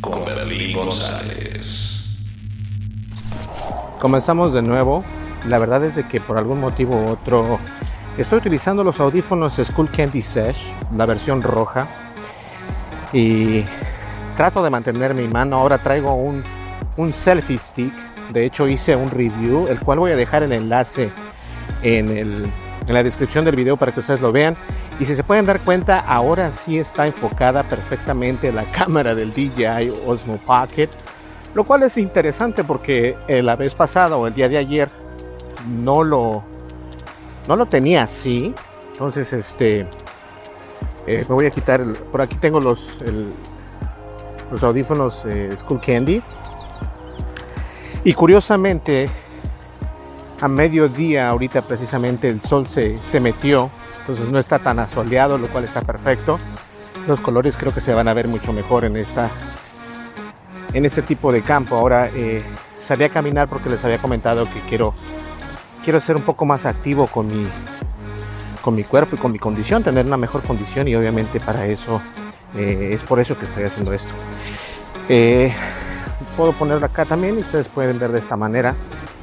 Con González. Comenzamos de nuevo. La verdad es de que por algún motivo u otro estoy utilizando los audífonos Skull Candy Sesh, la versión roja. Y trato de mantener mi mano. Ahora traigo un, un selfie stick. De hecho hice un review, el cual voy a dejar el enlace en, el, en la descripción del video para que ustedes lo vean. Y si se pueden dar cuenta, ahora sí está enfocada perfectamente la cámara del DJI Osmo Pocket. Lo cual es interesante porque eh, la vez pasada o el día de ayer no lo, no lo tenía así. Entonces, este, eh, me voy a quitar, el- por aquí tengo los, el- los audífonos eh, Skull Candy. Y curiosamente, a mediodía, ahorita precisamente el sol se, se metió, entonces no está tan asoleado, lo cual está perfecto. Los colores creo que se van a ver mucho mejor en esta en este tipo de campo. Ahora eh, salí a caminar porque les había comentado que quiero quiero ser un poco más activo con mi con mi cuerpo y con mi condición, tener una mejor condición y obviamente para eso eh, es por eso que estoy haciendo esto. Eh, puedo ponerlo acá también y ustedes pueden ver de esta manera.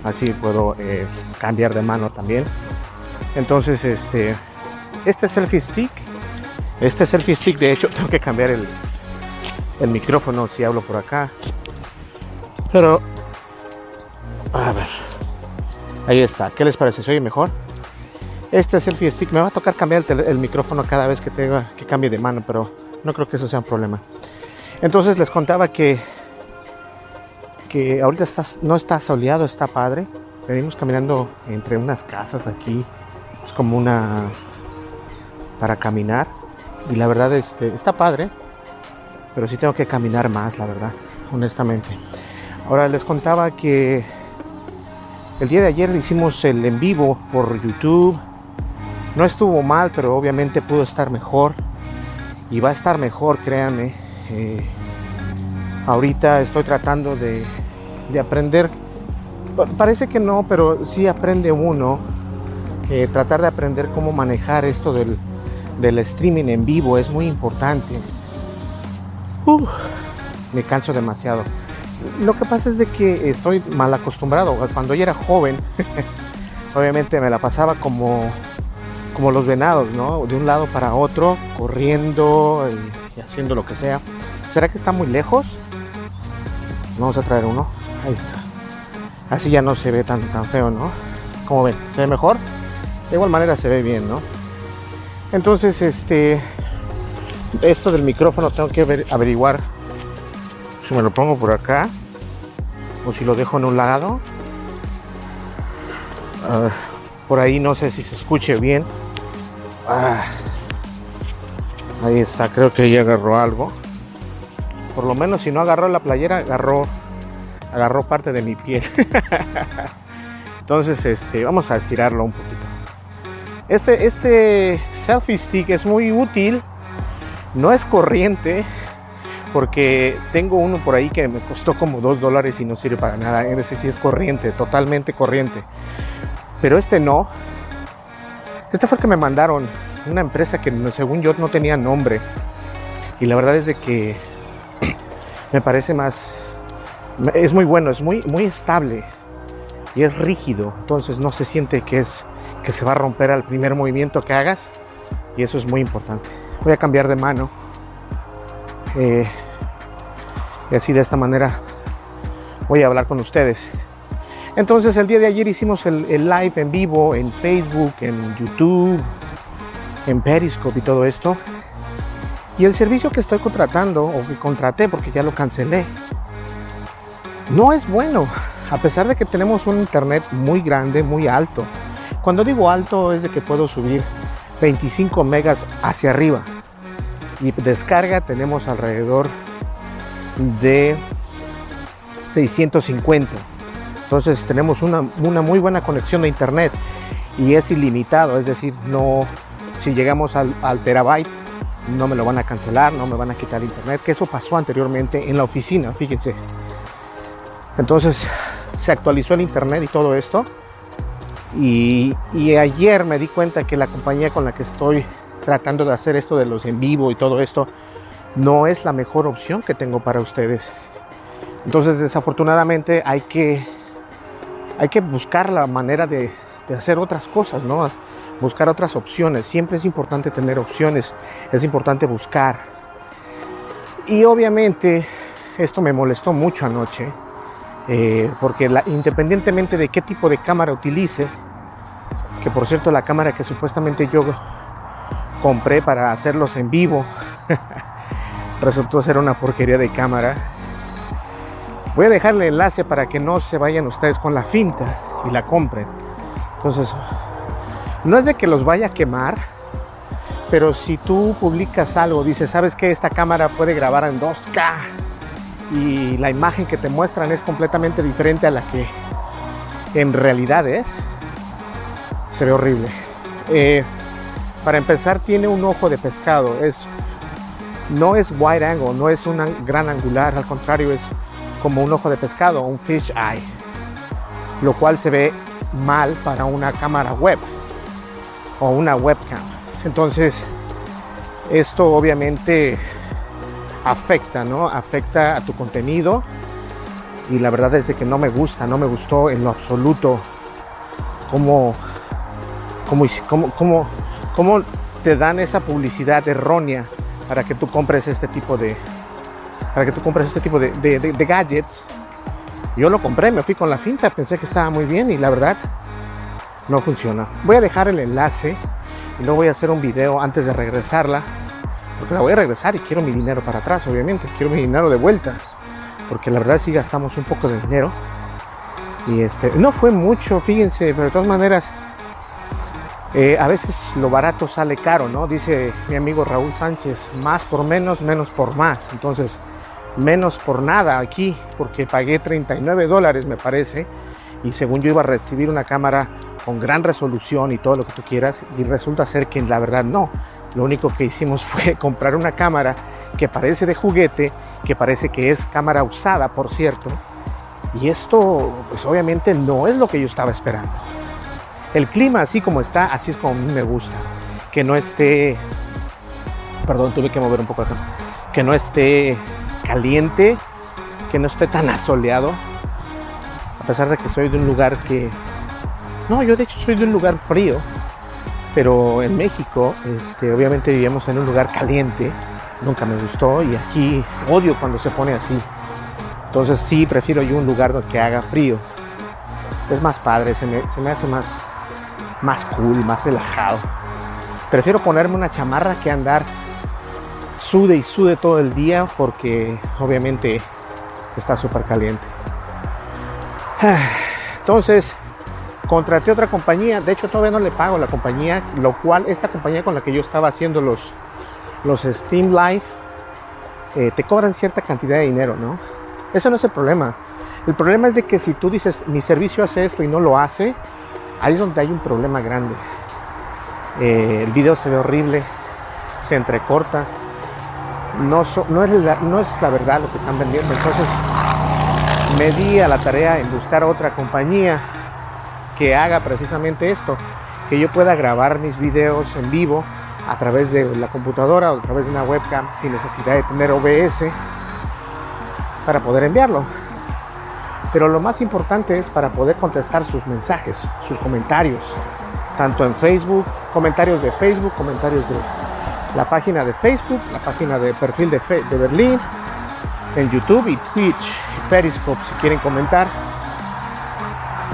Así puedo eh, cambiar de mano también. Entonces, este, este selfie stick, este selfie stick, de hecho, tengo que cambiar el, el micrófono si hablo por acá. Pero, a ver, ahí está. ¿Qué les parece? ¿Se oye mejor? Este selfie stick, me va a tocar cambiar el, el micrófono cada vez que tenga que cambie de mano, pero no creo que eso sea un problema. Entonces les contaba que que ahorita no está soleado, está padre. Venimos caminando entre unas casas aquí. Es como una para caminar. Y la verdad este, está padre. Pero sí tengo que caminar más, la verdad, honestamente. Ahora les contaba que el día de ayer hicimos el en vivo por YouTube. No estuvo mal, pero obviamente pudo estar mejor. Y va a estar mejor, créanme. Eh, ahorita estoy tratando de, de aprender. Pa- Parece que no, pero sí aprende uno. eh, tratar de aprender cómo manejar esto del, del streaming en vivo es muy importante. Uf, me canso demasiado. Lo que pasa es de que estoy mal acostumbrado. Cuando yo era joven, obviamente me la pasaba como, como los venados, ¿no? De un lado para otro, corriendo y haciendo lo que sea. ¿Será que está muy lejos? Vamos a traer uno. Ahí está. Así ya no se ve tan, tan feo, ¿no? Como ven, ¿se ve mejor? De igual manera se ve bien, ¿no? Entonces, este... Esto del micrófono tengo que aver- averiguar si me lo pongo por acá o si lo dejo en un lado. A ver, por ahí no sé si se escuche bien. Ah, ahí está, creo que ahí agarró algo. Por lo menos si no agarró la playera, agarró, agarró parte de mi piel. Entonces, este, vamos a estirarlo un poquito. Este, este selfie stick es muy útil. No es corriente. Porque tengo uno por ahí que me costó como 2 dólares y no sirve para nada. Ese sí es corriente, totalmente corriente. Pero este no. Este fue el que me mandaron una empresa que según yo no tenía nombre. Y la verdad es de que me parece más, es muy bueno, es muy, muy estable y es rígido. Entonces no se siente que es que se va a romper al primer movimiento que hagas. Y eso es muy importante. Voy a cambiar de mano. Eh, y así de esta manera voy a hablar con ustedes. Entonces el día de ayer hicimos el, live en vivo en Facebook, en YouTube, en Periscope y todo esto. Y el servicio que estoy contratando o que contraté porque ya lo cancelé, no es bueno. A pesar de que tenemos un internet muy grande, muy alto. Cuando digo alto es de que puedo subir 25 megas hacia arriba. Y descarga tenemos alrededor de 650. Entonces tenemos una, muy buena conexión de internet y es ilimitado, es decir, no si llegamos al, terabyte no me lo van a cancelar, no me van a quitar internet, que eso pasó anteriormente en la oficina, fíjense. Entonces se actualizó el internet y todo esto. Y, ayer me di cuenta que la compañía con la que estoy tratando de hacer esto de los en vivo y todo esto no es la mejor opción que tengo para ustedes. Entonces, desafortunadamente, hay que, hay que buscar la manera de, de hacer otras cosas, ¿no? Buscar otras opciones. Siempre es importante tener opciones, es importante buscar. Y obviamente, esto me molestó mucho anoche, eh, porque la, independientemente de qué tipo de cámara utilice, que por cierto la cámara que supuestamente yo compré para hacerlos en vivo, resultó ser una porquería de cámara. Voy a dejarle el enlace para que no se vayan ustedes con la finta y la compren. Entonces, no es de que los vaya a quemar, pero si tú publicas algo, dices, ¿sabes que Esta cámara puede grabar en 2K y la imagen que te muestran es completamente diferente a la que en realidad es. Se ve horrible. Eh, para empezar, tiene un ojo de pescado. Es no es wide angle, no es un gran angular, al contrario es como un ojo de pescado, un fish eye, lo cual se ve mal para una cámara web o una webcam. Entonces, esto obviamente afecta, ¿no? Afecta a tu contenido y la verdad es de que no me gusta, no me gustó en lo absoluto cómo, cómo, cómo, cómo te dan esa publicidad errónea para que tú compres este tipo de para que tú compres este tipo de, de, gadgets. Yo lo compré, me fui con la finta, pensé que estaba muy bien y la verdad no funciona. Voy a dejar el enlace y luego voy a hacer un video antes de regresarla, porque la voy a regresar y quiero mi dinero para atrás, obviamente, quiero mi dinero de vuelta, porque la verdad sí gastamos un poco de dinero. Y este, no fue mucho, fíjense, pero de todas maneras, eh, a veces lo barato sale caro, ¿no? Dice mi amigo Raúl Sánchez, más por menos, menos por más. Entonces, menos por nada aquí, porque pagué 39 dólares, me parece, y según yo iba a recibir una cámara con gran resolución y todo lo que tú quieras, y resulta ser que la verdad no. Lo único que hicimos fue comprar una cámara que parece de juguete, que parece que es cámara usada, por cierto, y esto, pues obviamente no es lo que yo estaba esperando. El clima así como está, así es como a mí me gusta. Que no esté, perdón, tuve que mover un poco acá, que no esté caliente, que no esté tan asoleado. A pesar de que soy de un lugar que, no, yo de hecho soy de un lugar frío, pero en México, este, obviamente vivíamos en un lugar caliente, nunca me gustó y aquí odio cuando se pone así. Entonces sí, prefiero yo un lugar donde haga frío. Es más padre, se me, se me hace más, más cool, más relajado. Prefiero ponerme una chamarra que andar sude y sude todo el día porque obviamente está súper caliente. Entonces, contraté otra compañía, de hecho todavía no le pago la compañía, lo cual esta compañía con la que yo estaba haciendo los, los Steam Live, eh, te cobran cierta cantidad de dinero, ¿no? Eso no es el problema. El problema es de que si tú dices, mi servicio hace esto y no lo hace, Ahí es donde hay un problema grande. Eh, el video se ve horrible, se entrecorta, no, es la, no es la verdad lo que están vendiendo. Entonces me di a la tarea en buscar otra compañía que haga precisamente esto, que yo pueda grabar mis videos en vivo a través de la computadora o a través de una webcam sin necesidad de tener OBS para poder enviarlo. Pero lo más importante es para poder contestar sus mensajes, sus comentarios, tanto en Facebook, comentarios de Facebook, comentarios de la página de Facebook, la página de perfil de, de Berlín, en YouTube y Twitch, Periscope si quieren comentar.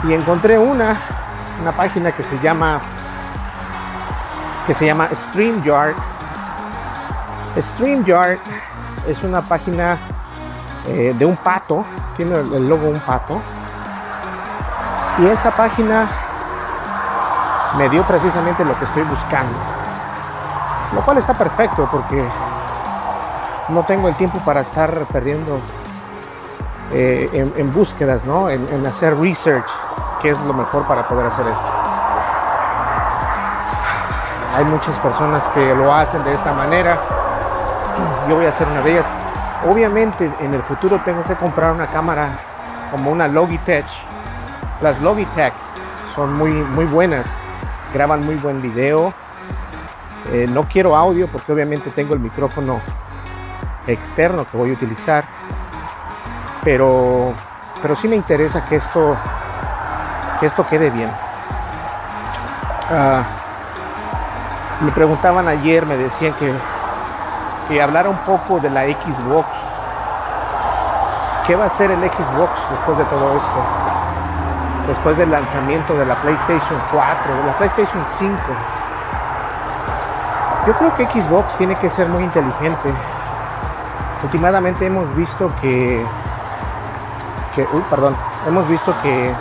Y encontré una, una página que se llama que se llama StreamYard. StreamYard es una página eh, de un pato, tiene el logo un pato. Y esa página me dio precisamente lo que estoy buscando. Lo cual está perfecto porque no tengo el tiempo para estar perdiendo eh, en, búsquedas, ¿no? En hacer research, qué es lo mejor para poder hacer esto. Hay muchas personas que lo hacen de esta manera. Yo voy a hacer una de ellas. Obviamente en el futuro tengo que comprar una cámara como una Logitech. Las Logitech son muy, muy buenas, graban muy buen video. Eh, no quiero audio porque obviamente tengo el micrófono externo que voy a utilizar. Pero, pero sí me interesa que esto, que esto quede bien. Uh, me preguntaban ayer, me decían que, que hablara un poco de la Xbox. ¿Qué va a ser el Xbox después de todo esto? Después del lanzamiento de la PlayStation 4, de la PlayStation 5. Yo creo que Xbox tiene que ser muy inteligente. Últimamente hemos visto que, que uy, perdón, hemos visto que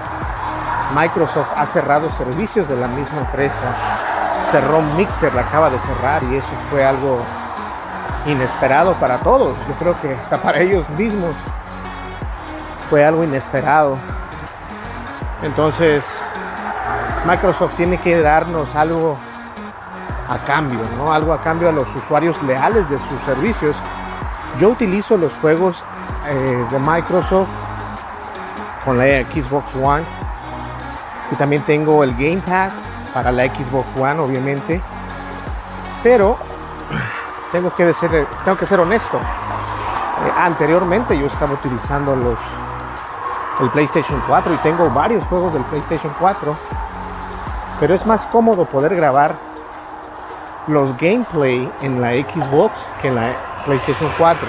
Microsoft ha cerrado servicios de la misma empresa cerró Mixer, la acaba de cerrar y eso fue algo inesperado para todos. Yo creo que hasta para ellos mismos fue algo inesperado. Entonces, Microsoft tiene que darnos algo a cambio, ¿no? Algo a cambio a los usuarios leales de sus servicios. Yo utilizo los juegos eh, de Microsoft con la Xbox One y también tengo el Game Pass para la Xbox One, obviamente. Pero tengo que ser, tengo que ser honesto. Eh, anteriormente yo estaba utilizando los el PlayStation 4 y tengo varios juegos del PlayStation 4. Pero es más cómodo poder grabar los gameplay en la Xbox que en la PlayStation 4.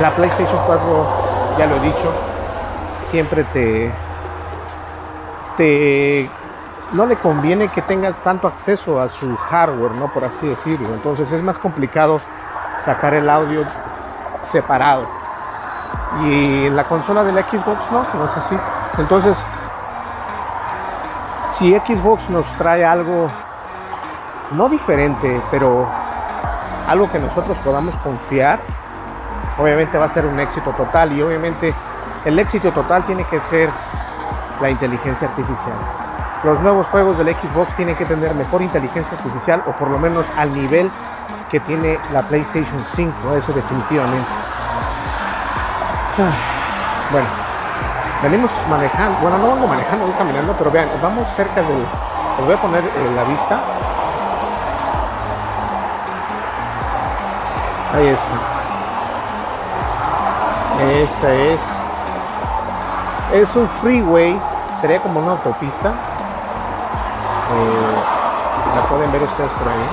La PlayStation 4, ya lo he dicho, siempre te no le conviene que tengas tanto acceso a su hardware, ¿no? Por así decirlo. Entonces es más complicado sacar el audio separado. Y en la consola de la Xbox no, no es así. Entonces, si Xbox nos trae algo no diferente, pero algo que nosotros podamos confiar, obviamente va a ser un éxito total. Y obviamente el éxito total tiene que ser la inteligencia artificial los nuevos juegos del Xbox tienen que tener mejor inteligencia artificial o por lo menos al nivel que tiene la PlayStation 5, eso definitivamente. Ah, bueno, venimos manejando, bueno, no vamos manejando, voy caminando, pero vean, vamos cerca del, voy a poner eh, la vista. Ahí está. Esta es, es un freeway, sería como una autopista eh, la pueden ver ustedes por ahí.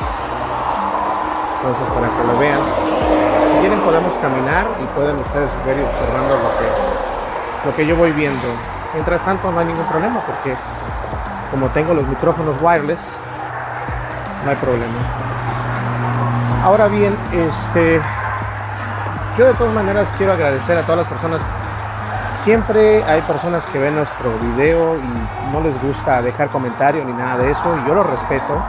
Entonces, para que lo vean. Si quieren, podemos caminar y pueden ustedes ver y observando lo que, lo que yo voy viendo. Mientras tanto, no hay ningún problema porque, como tengo los micrófonos wireless, no hay problema. Ahora bien, este, yo de todas maneras quiero agradecer a todas las personas Siempre hay personas que ven nuestro video y no les gusta dejar comentario ni nada de eso, y yo lo respeto.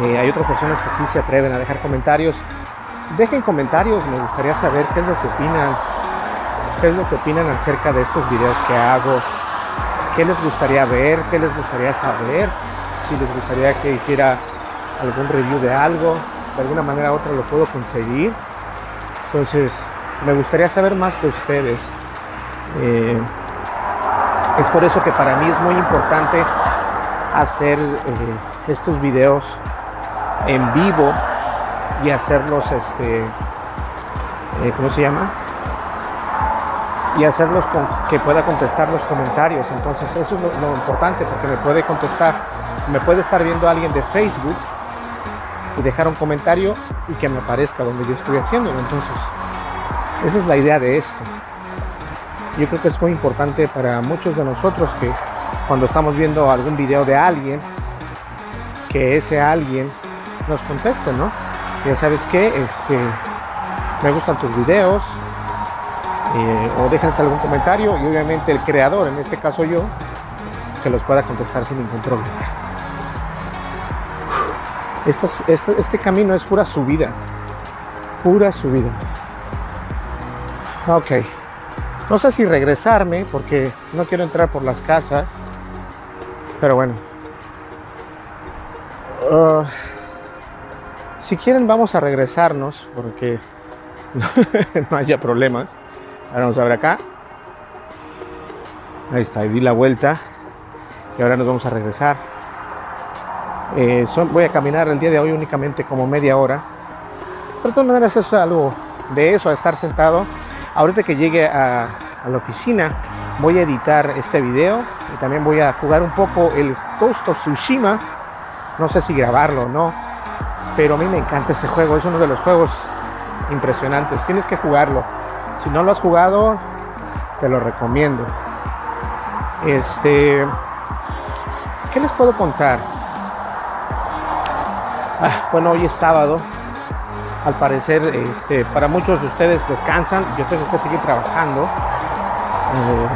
Eh, hay otras personas que sí se atreven a dejar comentarios. Dejen comentarios, me gustaría saber qué es lo que opinan, qué es lo que opinan acerca de estos videos que hago, qué les gustaría ver, qué les gustaría saber, si les gustaría que hiciera algún review de algo, de alguna manera u otra lo puedo conseguir. Entonces, me gustaría saber más de ustedes. Eh, es por eso que para mí es muy importante hacer eh, estos videos en vivo y hacerlos, este, eh, ¿cómo se llama? Y hacerlos con que pueda contestar los comentarios. Entonces eso es lo, lo importante porque me puede contestar, me puede estar viendo alguien de Facebook y dejar un comentario y que me aparezca donde yo estoy haciéndolo. Entonces, esa es la idea de esto. Yo creo que es muy importante para muchos de nosotros que cuando estamos viendo algún video de alguien, que ese alguien nos conteste, ¿no? Ya sabes que este, me gustan tus videos, eh, o déjense algún comentario y obviamente el creador, en este caso yo, que los pueda contestar sin ningún problema. Este, este camino es pura subida, pura subida. Ok, no sé si regresarme porque no quiero entrar por las casas, pero bueno. Uh, si quieren vamos a regresarnos porque no haya problemas. Ahora vamos a ver acá. Ahí está, di la vuelta. Y ahora nos vamos a regresar. Eh, voy a caminar el día de hoy únicamente como media hora. Pero de todas maneras es algo de eso, a estar sentado. Ahorita que llegue a, a la oficina voy a editar este video y también voy a jugar un poco el Ghost of Tsushima. No sé si grabarlo o no, pero a mí me encanta ese juego. Es uno de los juegos impresionantes. Tienes que jugarlo. Si no lo has jugado, te lo recomiendo. Este, ¿qué les puedo contar? Ah, bueno, hoy es sábado. Al parecer, este, para muchos de ustedes descansan. Yo tengo que seguir trabajando. Eh,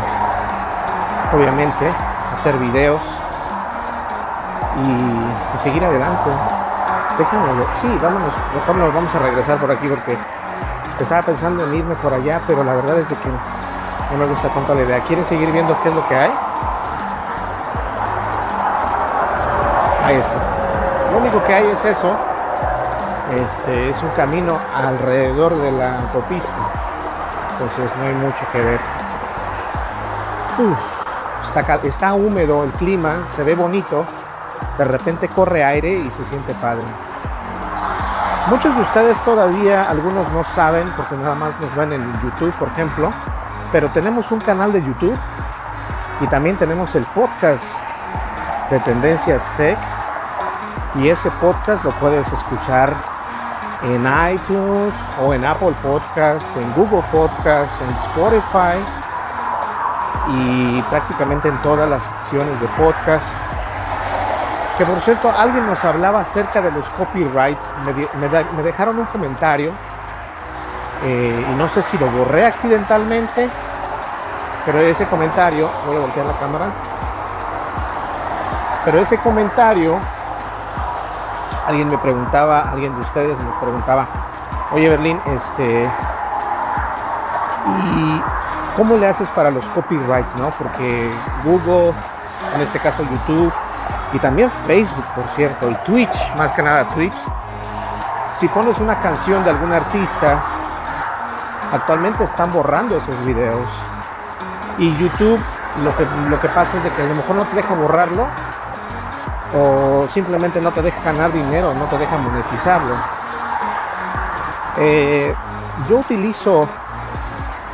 obviamente, hacer videos y, seguir adelante. Déjenme, sí, vámonos, mejor nos vamos a regresar por aquí porque estaba pensando en irme por allá, pero la verdad es de que no me gusta tanto la idea. ¿Quieren seguir viendo qué es lo que hay? Ahí está. Lo único que hay es eso. Este es un camino alrededor de la autopista. Entonces no hay mucho que ver. Está, está húmedo el clima, se ve bonito. De repente corre aire y se siente padre. Muchos de ustedes todavía, algunos no saben, porque nada más nos ven en YouTube, por ejemplo, pero tenemos un canal de YouTube y también tenemos el podcast de Tendencias Tech. Y ese podcast lo puedes escuchar en iTunes o en Apple Podcasts, en Google Podcasts, en Spotify y prácticamente en todas las secciones de podcast. Que por cierto, alguien nos hablaba acerca de los copyrights. Me, dejaron un comentario eh, y no sé si lo borré accidentalmente, pero ese comentario, voy a voltear la cámara, pero ese comentario, alguien me preguntaba, alguien de ustedes nos preguntaba, oye Berlín, este, ¿y cómo le haces para los copyrights, no? Porque Google, en este caso YouTube, y también Facebook, por cierto, y Twitch, más que nada Twitch. Si pones una canción de algún artista, actualmente están borrando esos videos. Y YouTube lo que, lo que pasa es de que a lo mejor no te deja borrarlo o simplemente no te deja ganar dinero, no te deja monetizarlo. Eh, yo utilizo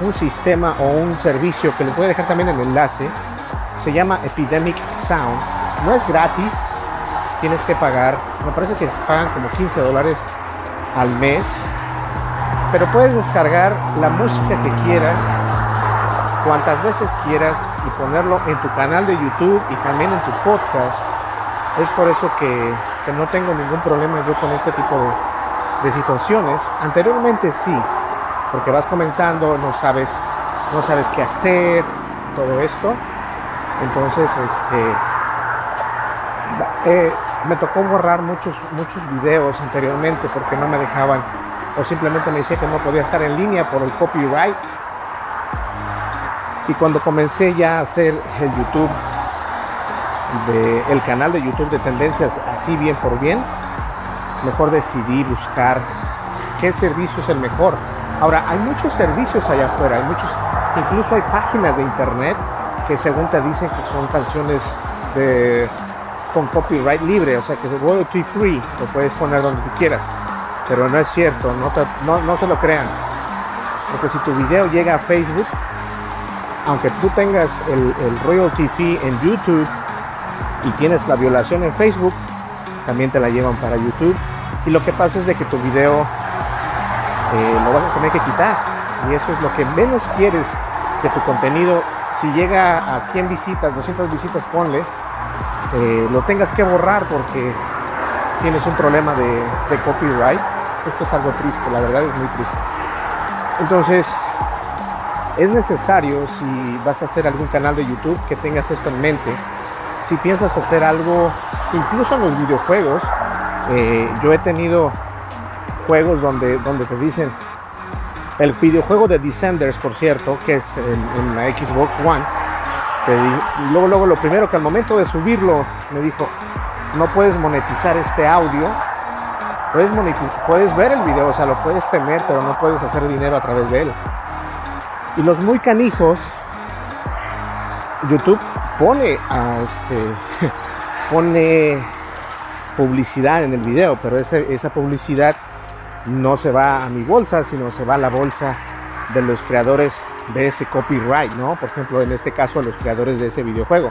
un sistema o un servicio que le voy a dejar también el enlace, se llama Epidemic Sound no es gratis, tienes que pagar, me parece que se pagan como 15 dólares al mes, pero puedes descargar la música que quieras, cuantas veces quieras y ponerlo en tu canal de YouTube y también en tu podcast. Es por eso que, que no tengo ningún problema yo con este tipo de, de situaciones. Anteriormente sí, porque vas comenzando, no sabes, no sabes qué hacer, todo esto. Entonces, este, eh, me tocó borrar muchos, muchos videos anteriormente porque no me dejaban o simplemente me decía que no podía estar en línea por el copyright. Y cuando comencé ya a hacer el YouTube, el canal de YouTube de tendencias así bien por bien, mejor decidí buscar qué servicio es el mejor. Ahora, hay muchos servicios allá afuera, hay muchos, incluso hay páginas de internet que según te dicen que son canciones con copyright libre, o sea que royalty free, lo puedes poner donde tú quieras. Pero no es cierto, no, no, no se lo crean. Porque si tu video llega a Facebook, aunque tú tengas el, el royalty fee en YouTube y tienes la violación en Facebook, también te la llevan para YouTube. Y lo que pasa es de que tu video eh, lo vas a tener que quitar. Y eso es lo que menos quieres que tu contenido, si llega a 100 visitas, 200 visitas, ponle, eh, lo tengas que borrar porque tienes un problema de, de copyright. Esto es algo triste, la verdad es muy triste. Entonces, es necesario si vas a hacer algún canal de YouTube que tengas esto en mente. Si piensas hacer algo, incluso en los videojuegos, eh, yo he tenido juegos donde, donde te dicen, el videojuego de Descenders, por cierto, que es en, la Xbox One, luego, luego lo primero que al momento de subirlo me dijo, no puedes monetizar este audio, puedes, puedes ver el video, o sea, lo puedes tener, pero no puedes hacer dinero a través de él. Y los muy canijos, YouTube pone este, pone publicidad en el video, pero esa publicidad no se va a mi bolsa, sino se va a la bolsa de los creadores de ese copyright, ¿no? Por ejemplo, en este caso a los creadores de ese videojuego.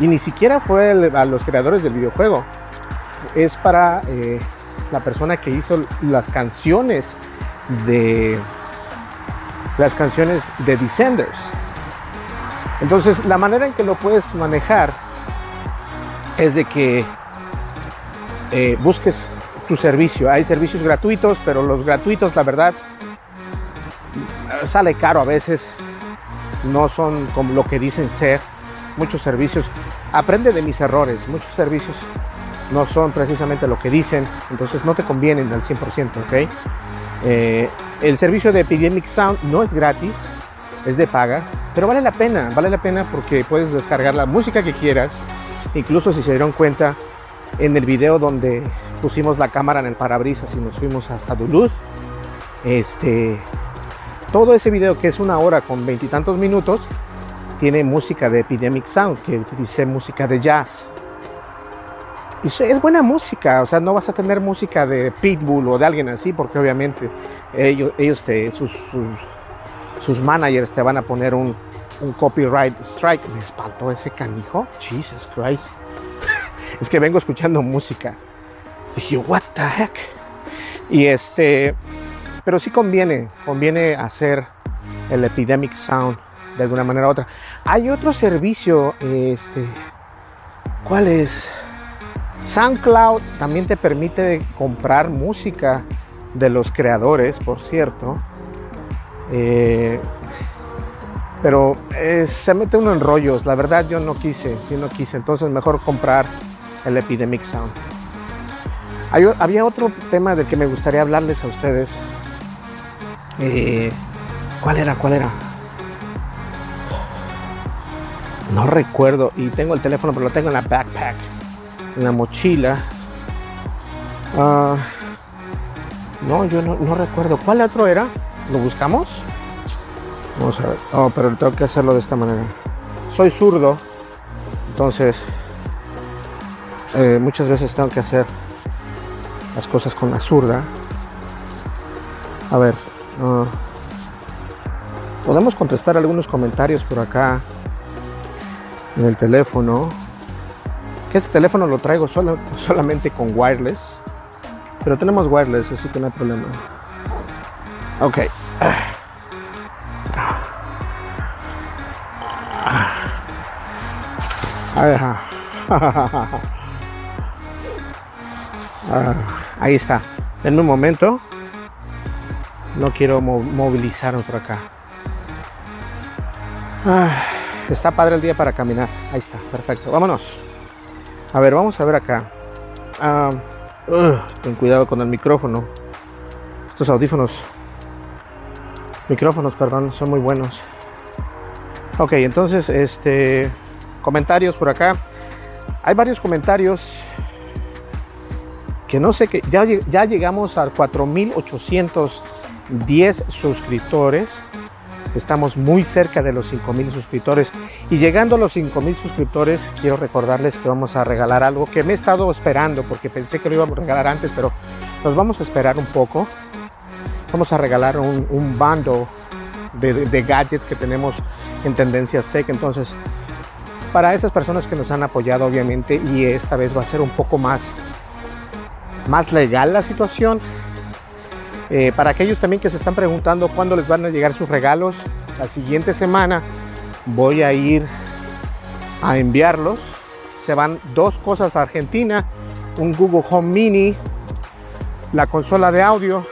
Y ni siquiera fue a los creadores del videojuego, es para eh, la persona que hizo las canciones de las canciones de Descenders. Entonces, la manera en que lo puedes manejar es de que eh, busques tu servicio. Hay servicios gratuitos, pero los gratuitos, la verdad, sale caro a veces. No son como lo que dicen ser. Muchos servicios, aprende de mis errores. Muchos servicios no son precisamente lo que dicen, entonces no te convienen al 100%, ¿ok? Eh, el servicio de Epidemic Sound no es gratis, es de paga, pero vale la pena, vale la pena porque puedes descargar la música que quieras. Incluso si se dieron cuenta en el video donde pusimos la cámara en el parabrisas y nos fuimos hasta Duluth, este, todo ese video que es una hora con veintitantos minutos tiene música de Epidemic Sound, que dice música de jazz. Y es buena música, o sea, no vas a tener música de Pitbull o de alguien así, porque obviamente ellos, ellos te, sus, sus, managers te van a poner un, un copyright strike. Me espantó ese canijo. Jesus Christ. es que vengo escuchando música. Dije, what the heck. Y este, pero sí conviene, conviene hacer el epidemic sound de alguna manera u otra. Hay otro servicio, este, ¿cuál es? SoundCloud también te permite comprar música de los creadores, por cierto. Eh, pero eh, se mete uno en rollos. La verdad yo no quise, yo no quise. Entonces mejor comprar el Epidemic Sound. Había otro tema del que me gustaría hablarles a ustedes. Eh, ¿Cuál era? ¿Cuál era? No recuerdo. Y tengo el teléfono, pero lo tengo en la backpack en la mochila. Ah, no, yo no, recuerdo. ¿Cuál otro era? ¿Lo buscamos? Vamos a ver. Oh, pero tengo que hacerlo de esta manera. Soy zurdo. Entonces, eh, muchas veces tengo que hacer las cosas con la zurda. A ver. Ah, podemos contestar algunos comentarios por acá en el teléfono este teléfono lo traigo solo, solamente con wireless. Pero tenemos wireless, así que no hay problema. Ok. Ahí está. En un momento. No quiero movilizarme por acá. Está padre el día para caminar. Ahí está, perfecto. Vámonos. A ver, vamos a ver acá. Ah, ten cuidado con el micrófono. Estos audífonos. Micrófonos, perdón, son muy buenos. Ok, entonces, este. Comentarios por acá. Hay varios comentarios que no sé qué. Ya, ya llegamos a 4810 suscriptores. Estamos muy cerca de los 5000 suscriptores y llegando a los 5000 suscriptores quiero recordarles que vamos a regalar algo que me he estado esperando porque pensé que lo íbamos a regalar antes, pero nos vamos a esperar un poco. Vamos a regalar un, bando de, de gadgets que tenemos en Tendencias Tech. Entonces, para esas personas que nos han apoyado, obviamente, y esta vez va a ser un poco más, más legal la situación. Eh, para aquellos también que se están preguntando cuándo les van a llegar sus regalos, la siguiente semana voy a ir a enviarlos. Se van dos cosas a Argentina, un Google Home Mini, la consola de audio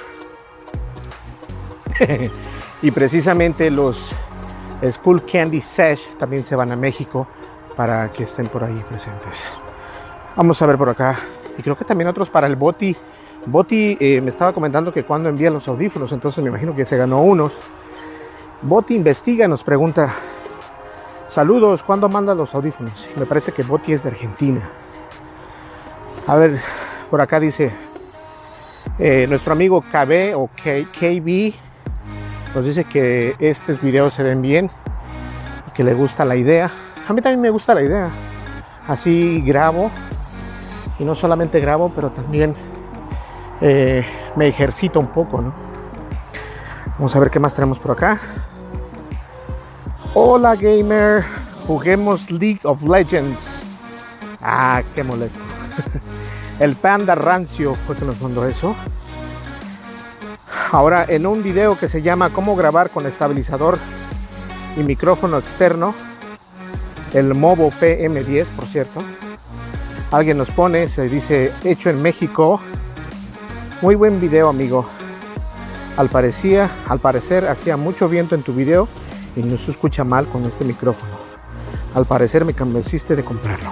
y precisamente los School Candy Sesh también se van a México para que estén por ahí presentes. Vamos a ver por acá. Y creo que también otros para el Boti Boti eh, me estaba comentando que cuando envía los audífonos, entonces me imagino que se ganó unos. Boti investiga, nos pregunta, saludos, ¿cuándo manda los audífonos? Me parece que Boti es de Argentina. A ver, por acá dice, eh, nuestro amigo KB o KB nos dice que estos videos se ven bien que le gusta la idea. A mí también me gusta la idea. Así grabo y no solamente grabo, pero también eh, me ejercito un poco, ¿no? Vamos a ver qué más tenemos por acá. Hola gamer, juguemos League of Legends. Ah, qué molesto. El panda rancio fue que nos mandó eso. Ahora en un video que se llama cómo grabar con estabilizador y micrófono externo, el Movo PM10 por cierto, alguien nos pone, se dice hecho en México, muy buen video, amigo. Al, parecía, al parecer hacía mucho viento en tu video y no se escucha mal con este micrófono. Al parecer me convenciste de comprarlo.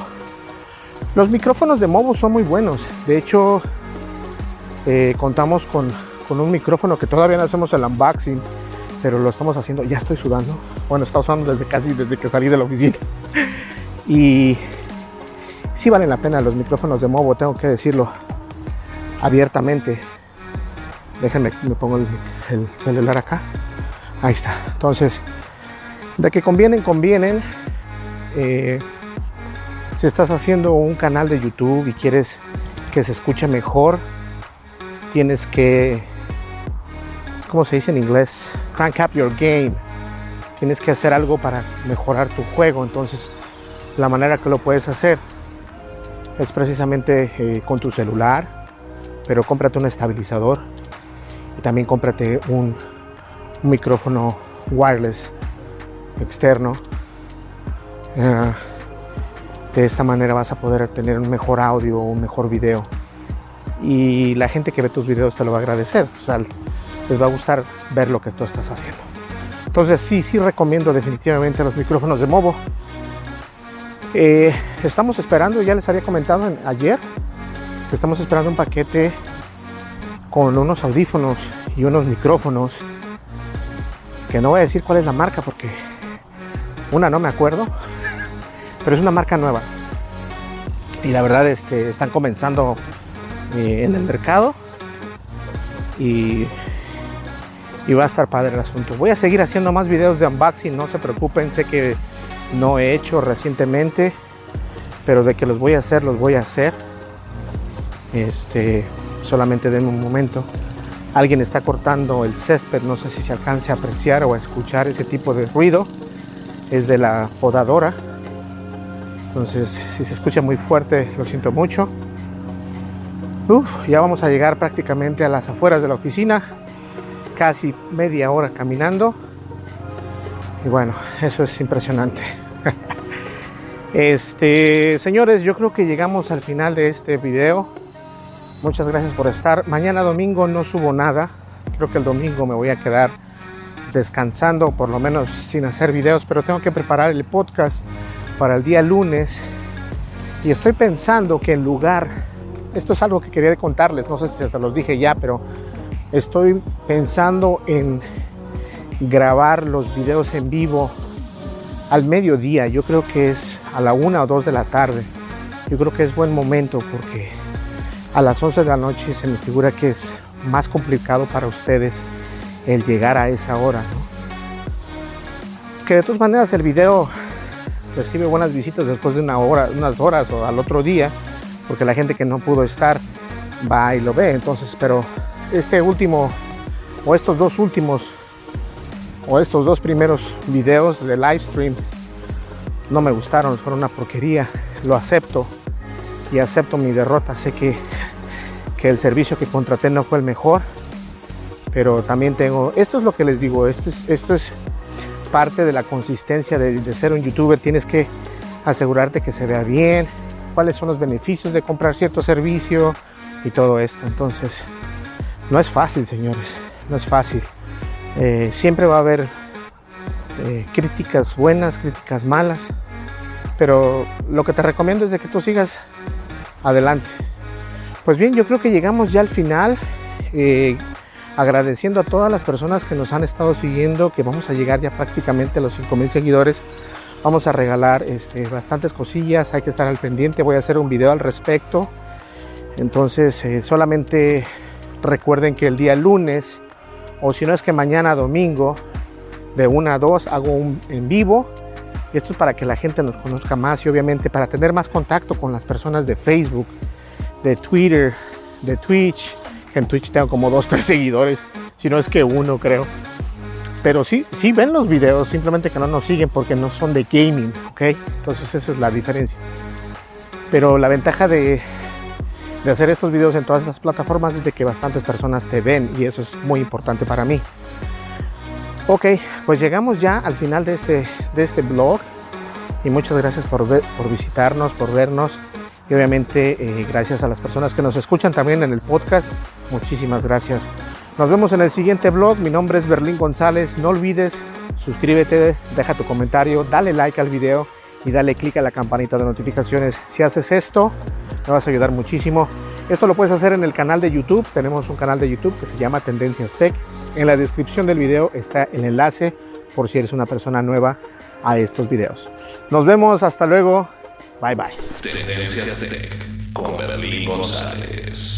Los micrófonos de Movo son muy buenos. De hecho, eh, contamos con, con, un micrófono que todavía no hacemos el unboxing, pero lo estamos haciendo. Ya estoy sudando. Bueno, está usando desde casi desde que salí de la oficina. y sí valen la pena los micrófonos de Movo, tengo que decirlo abiertamente. Déjenme, me pongo el, celular acá. Ahí está. Entonces, de que convienen, convienen. Eh, si estás haciendo un canal de YouTube y quieres que se escuche mejor, tienes que, ¿cómo se dice en inglés? Crank up your game. Tienes que hacer algo para mejorar tu juego. Entonces, la manera que lo puedes hacer es precisamente eh, con tu celular pero cómprate un estabilizador y también cómprate un, micrófono wireless externo. Eh, de esta manera vas a poder tener un mejor audio, un mejor video. Y la gente que ve tus videos te lo va a agradecer. O sea, les va a gustar ver lo que tú estás haciendo. Entonces sí, sí recomiendo definitivamente los micrófonos de Movo. Eh, estamos esperando, ya les había comentado ayer, Estamos esperando un paquete con unos audífonos y unos micrófonos. Que no voy a decir cuál es la marca porque una no me acuerdo, pero es una marca nueva. Y la verdad este, están comenzando eh, en el mercado y, y va a estar padre el asunto. Voy a seguir haciendo más videos de unboxing, no se preocupen, sé que no he hecho recientemente, pero de que los voy a hacer, los voy a hacer. Este, solamente denme un momento. Alguien está cortando el césped, no sé si se alcance a apreciar o a escuchar ese tipo de ruido. Es de la podadora. Entonces, si se escucha muy fuerte, lo siento mucho. Uf, ya vamos a llegar prácticamente a las afueras de la oficina. Casi media hora caminando. Y bueno, eso es impresionante. Este, señores, yo creo que llegamos al final de este video. Muchas gracias por estar. Mañana domingo no subo nada. Creo que el domingo me voy a quedar descansando, por lo menos sin hacer videos, pero tengo que preparar el podcast para el día lunes. Y estoy pensando que en lugar, esto es algo que quería contarles, no sé si se los dije ya, pero estoy pensando en grabar los videos en vivo al mediodía. Yo creo que es a la una o dos de la tarde. Yo creo que es buen momento porque a las 11 de la noche se me figura que es más complicado para ustedes el llegar a esa hora. que de todas maneras el video recibe buenas visitas después de una hora, unas horas o al otro día, porque la gente que no pudo estar va y lo ve. Entonces, pero este último o estos dos últimos o estos dos primeros videos de live stream no me gustaron, fueron una porquería. Lo acepto y acepto mi derrota. Sé que, que el servicio que contraté no fue el mejor, pero también tengo, esto es lo que les digo, esto es, esto es parte de la consistencia de, de ser un youtuber. Tienes que asegurarte que se vea bien, cuáles son los beneficios de comprar cierto servicio y todo esto. Entonces, no es fácil, señores, no es fácil. Eh, siempre va a haber eh, críticas buenas, críticas malas, pero lo que te recomiendo es de que tú sigas adelante. Pues bien, yo creo que llegamos ya al final. Eh, agradeciendo a todas las personas que nos han estado siguiendo, que vamos a llegar ya prácticamente a los 5000 seguidores. Vamos a regalar este, bastantes cosillas, hay que estar al pendiente, voy a hacer un video al respecto. Entonces, solamente recuerden que el día lunes, o si no es que mañana domingo, de 1 a 2, hago un en vivo. Esto es para que la gente nos conozca más y obviamente para tener más contacto con las personas de Facebook, de Twitter, de Twitch. En Twitch tengo como dos, tres seguidores, si no es que uno, creo. Pero sí, sí ven los videos, simplemente que no nos siguen porque no son de gaming, ¿ok? Entonces esa es la diferencia. Pero la ventaja de, de hacer estos videos en todas las plataformas es de que bastantes personas te ven y eso es muy importante para mí. Ok, pues llegamos ya al final de este, de este blog y muchas gracias por, ver, por visitarnos, por vernos y obviamente eh, gracias a las personas que nos escuchan también en el podcast. Muchísimas gracias. Nos vemos en el siguiente blog. Mi nombre es Berlín González. No olvides suscríbete, deja tu comentario, dale like al video y dale click a la campanita de notificaciones. Si haces esto, me vas a ayudar muchísimo. Esto lo puedes hacer en el canal de YouTube. Tenemos un canal de YouTube que se llama Tendencias Tech. En la descripción del video está el enlace por si eres una persona nueva a estos videos. Nos vemos, hasta luego. Bye bye. Tendencias Tech con Berlín González.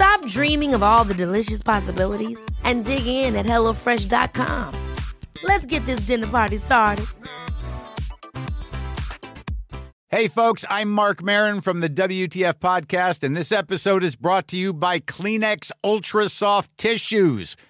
Stop dreaming of all the delicious possibilities and dig in at HelloFresh.com. Let's get this dinner party started. Hey, folks, I'm Mark Marin from the WTF Podcast, and this episode is brought to you by Kleenex Ultra Soft Tissues,